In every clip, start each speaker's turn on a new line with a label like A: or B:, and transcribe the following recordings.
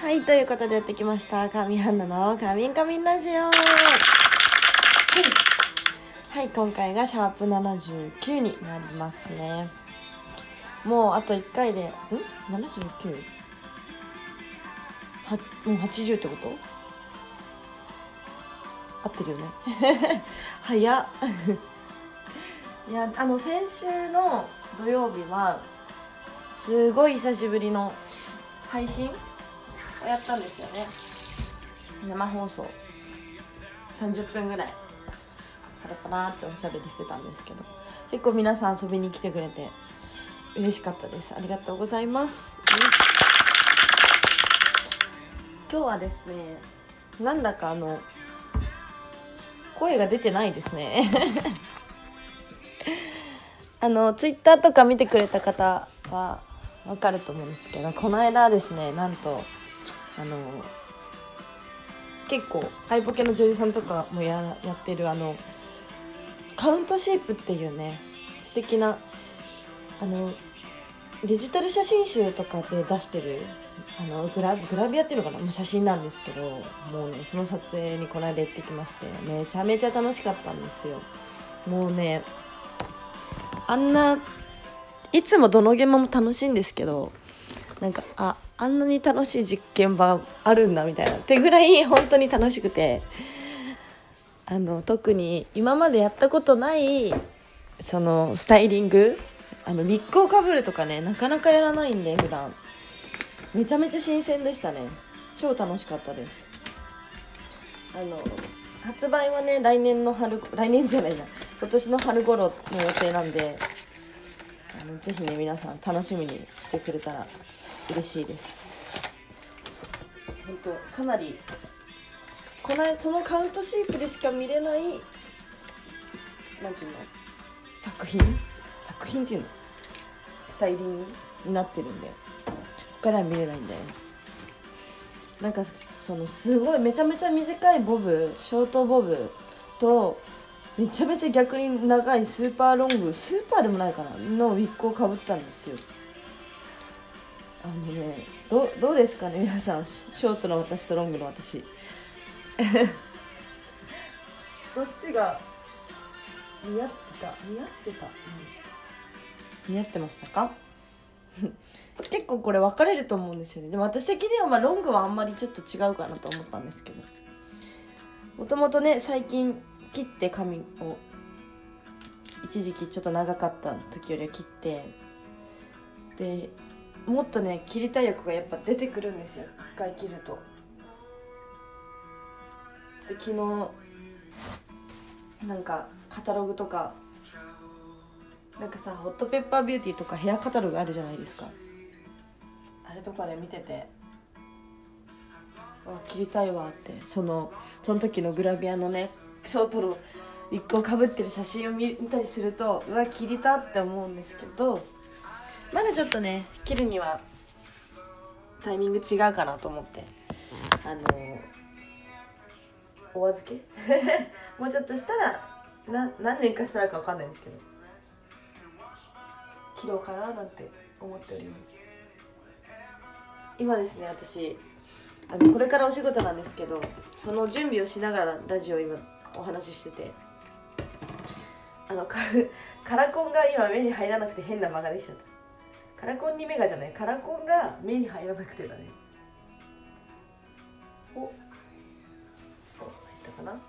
A: はいということでやってきました。神ハンナのカミンカミンラジオ。はい、はい、今回がシャープ79になりますね。もうあと1回でん？79? はもう80ってこと？合ってるよね。早っ。いやあの先週の土曜日はすごい久しぶりの配信をやったんですよね。生放送。30分ぐらい。パラパラっておしゃべりしてたんですけど。結構皆さん遊びに来てくれて嬉しかったです。ありがとうございます。今日はですねなんだかあの声が出てないですね。あのツイッターとか見てくれた方はわかると思うんですけどこの間ですねなんとあの結構ハイポケの女優さんとかもややってるあのカウントシープっていうね素敵なあのデジタル写真集とかで出してるあのグラグラビアっていうのかな写真なんですけどもうねその撮影にこの間行ってきましてめちゃめちゃ楽しかったんですよ。もうねあんないつもどの現場も楽しいんですけどなんかああんなに楽しい実験場あるんだみたいなってぐらい本当に楽しくて。あの特に今までやったことないそのスタイリングあのウィッグをかぶるとかねなかなかやらないんで普段。めちゃめちゃ新鮮でしたね。超楽しかったです。あの発売はね来年の春来年じゃないな。今年の春頃の予定なんであのぜひね皆さん楽しみにしてくれたら嬉しいです。本当かなりこのそのカウントシープでしか見れないなんていうの？作品？作品っていうの？スタイリングになってるんでここからは見れないんだよなんかそのすごいめちゃめちゃ短いボブショートボブとめちゃめちゃ逆に長いスーパーロングスーパーでもないかなのウィッグをかぶったんですよ。あのねどどうですかね皆さん。ショートの私とロングの私。どっちが似合ってた？似合ってた、うん、似合ってましたか？結構これ分かれると思うんですよね。でも私的にはまあロングはあんまりちょっと違うかなと思ったんですけど。もともとね最近切って髪を一時期ちょっと長かった時よりは切ってでもっとね切りたい欲がやっぱ出てくるんですよ。一回切ると。で昨日なんかカタログとかなんかさホットペッパービューティーとかヘアカタログあるじゃないですか。あれとかで見ててあ切りたいわって。そのその時のグラビアのねショートのウィッグをかぶってる写真を見たりするとうわ切りたって思うんですけどまだちょっとね切るにはタイミング違うかなと思って。あのお預け？もうちょっとしたらな何年かしたらか分かんないんですけど。切ろうかななんて思っております。今ですね私あのこれからお仕事なんですけどその準備をしながらラジオ今お話ししてて。あの カラコンが今目に入らなくて変な間ができちゃった。カラコンに目がじゃないカラコンが目に入らなくてだね。お。そう入ったかな。うん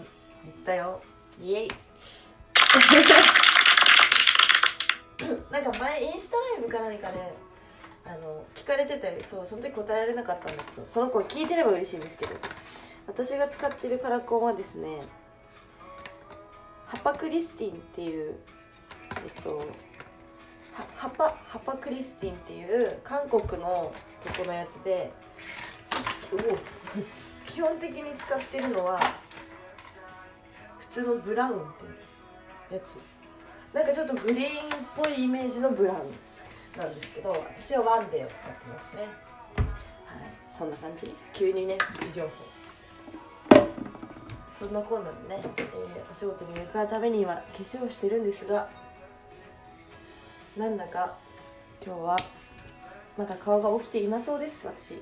A: 入ったよ。イエイ。なんか前インスタライブか何かねあの聞かれててそうその時答えられなかったんだけどその子聞いてれば嬉しいんですけど私が使ってるカラコンはですねハパクリスティンっていうっとハパハパクリスティンっていう韓国のとこのやつで基本的に使ってるのは普通のブラウンっていうやつ。なんかちょっとグリーンっぽいイメージのブラウンなんですけど私はワンデーを使ってますね。はい。そんな感じ？急にねプチ情報。そんなこんなでね、えー、お仕事に向かうためには化粧をしてるんですがなんだか今日はまだ顔が起きていなそうです私。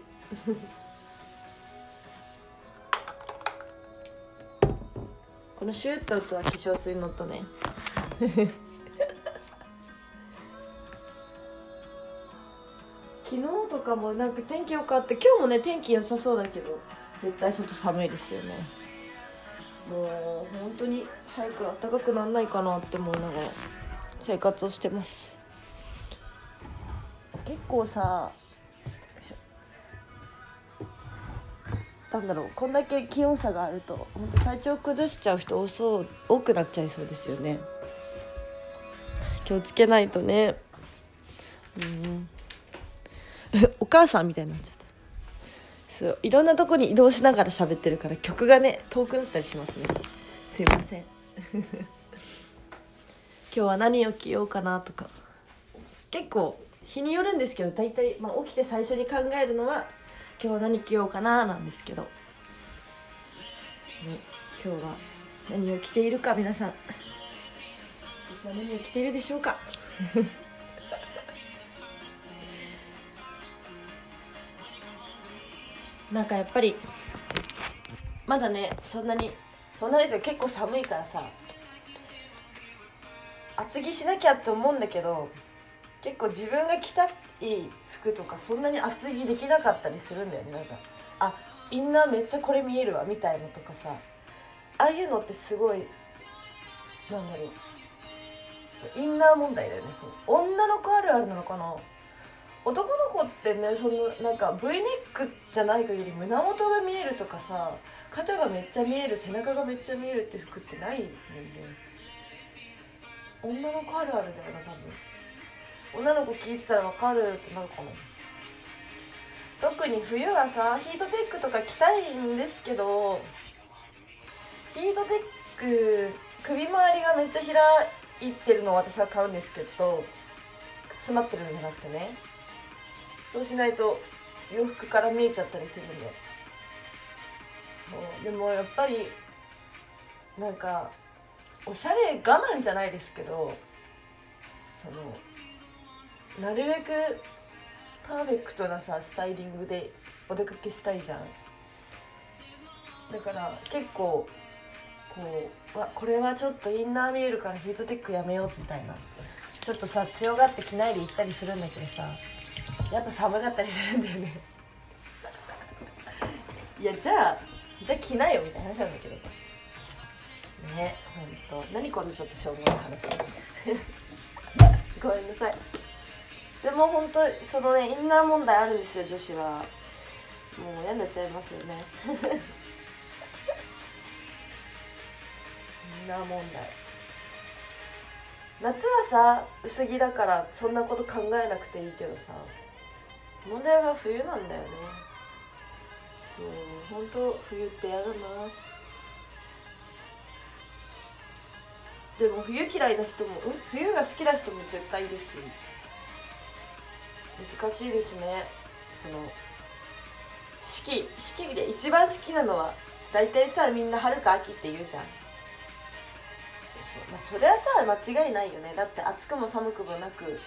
A: このシュートとは化粧水のとね。昨日とかもなんか天気良かった。今日もね天気良さそうだけど絶対外寒いですよね。もう本当に早く暖かくならないかなって思いながら生活をしてます。結構さなんだろうこんだけ気温差があると本当体調崩しちゃう人多そう多くなっちゃいそうですよね。気をつけないとね。うん。お母さんみたいになっちゃった。そういろんなとこに移動しながら喋ってるから曲がね遠くなったりしますね。すいません。今日は何を着ようかなとか。結構日によるんですけど大体、まあ、起きて最初に考えるのは今日は何着ようかななんですけど、ね、今日は何を着ているか皆さん。私は何を着ているでしょうか。なんかやっぱりまだねそんなにそんなに結構寒いからさ厚着しなきゃって思うんだけど結構自分が着たい服とかそんなに厚着できなかったりするんだよね。なんかあインナーめっちゃこれ見えるわみたいのとかさああいうのってすごいなんだろう。インナー問題だよね。そう。女の子あるあるなのかな。男の子ってねそのなんか V ネックじゃない限り胸元が見えるとかさ肩がめっちゃ見える背中がめっちゃ見えるって服ってないんで女の子あるあるだよな多分。女の子聞いてたら分かるってなるかな特に冬はさヒートテックとか着たいんですけどヒートテック首周りがめっちゃ開いてるのを私は買うんですけど詰まってるんじゃなくてね。そうしないと洋服から見えちゃったりするんで。でもやっぱりなんかおしゃれ我慢じゃないですけどそのなるべくパーフェクトなさスタイリングでお出かけしたいじゃん。だから結構こうわこれはちょっとインナー見えるからヒートテックやめようみたいな。ちょっとさ強がって着ないで行ったりするんだけどさ。やっぱ寒かったりするんだよね。いやじゃあじゃあ着ないよみたいな話なんだけど。ねほんと。何このちょっとしょうもない話。ごめんなさい。でも本当そのねインナー問題あるんですよ女子は。もう嫌になっちゃいますよね。インナー問題。夏はさ薄着だからそんなこと考えなくていいけどさ問題は冬なんだよね。そう本当冬って嫌だな。でも冬嫌いな人もん？冬が好きな人も絶対いるし難しいですね。その四季四季で一番好きなのは大体さみんな春か秋って言うじゃん。そうそう。まあそれはさ間違いないよね。だって暑くも寒くもなく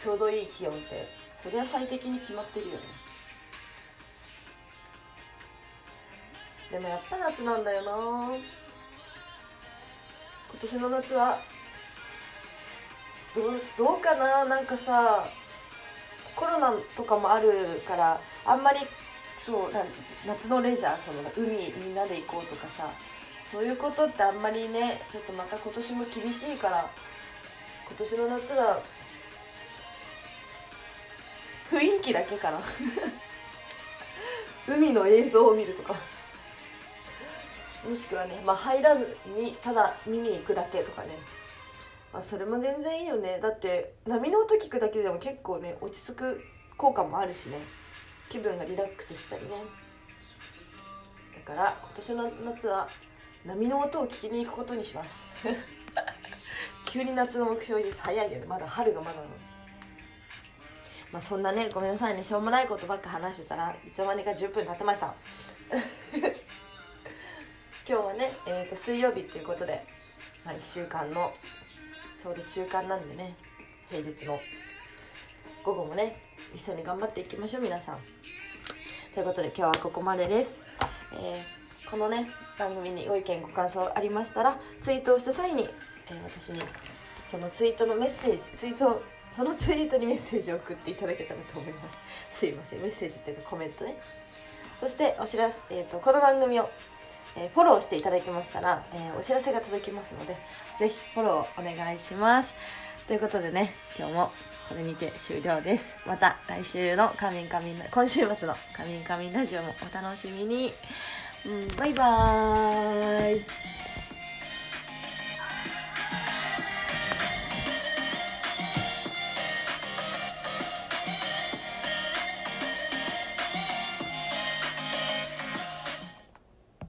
A: ちょうどいい気温ってそりゃ最適に決まってるよね。でもやっぱ夏なんだよな。今年の夏はどうどうかな？なんかさコロナとかもあるからあんまりそう夏のレジャーその海みんなで行こうとかさそういうことってあんまりねちょっとまた今年も厳しいから今年の夏は雰囲気だけかな。海の映像を見るとか。もしくはね、まあ、入らずにただ見に行くだけとかね、あ、それも全然いいよね。だって波の音聞くだけでも結構ね落ち着く効果もあるしね。気分がリラックスしたりね。だから今年の夏は波の音を聞きに行くことにします。急に夏の目標です早いよね。まだ春がまだのまあそんなねごめんなさいね。しょうもないことばっか話してたらいつの間にか10分経ってました。今日はね、えー、と水曜日っていうことで、まあ、1週間のちょうど中間なんでね平日の。午後もね一緒に頑張っていきましょう皆さん。ということで今日はここまでです、えー、このね番組にご意見ご感想ありましたらツイートをした際に、えー、私にそのツイートのメッセージツイートそのツイートに メッセージを送っていただけたらと思います。すいません。メッセージというかコメントね。そしてお知らせ、えーと、この番組を、え、フォローしていただきましたら、え、お知らせが届きますのでぜひフォローお願いします。ということでね今日もこれにて終了です。また来週のカミンカミン今週末のカミンカミンラジオもお楽しみに、うん、バイバーイ。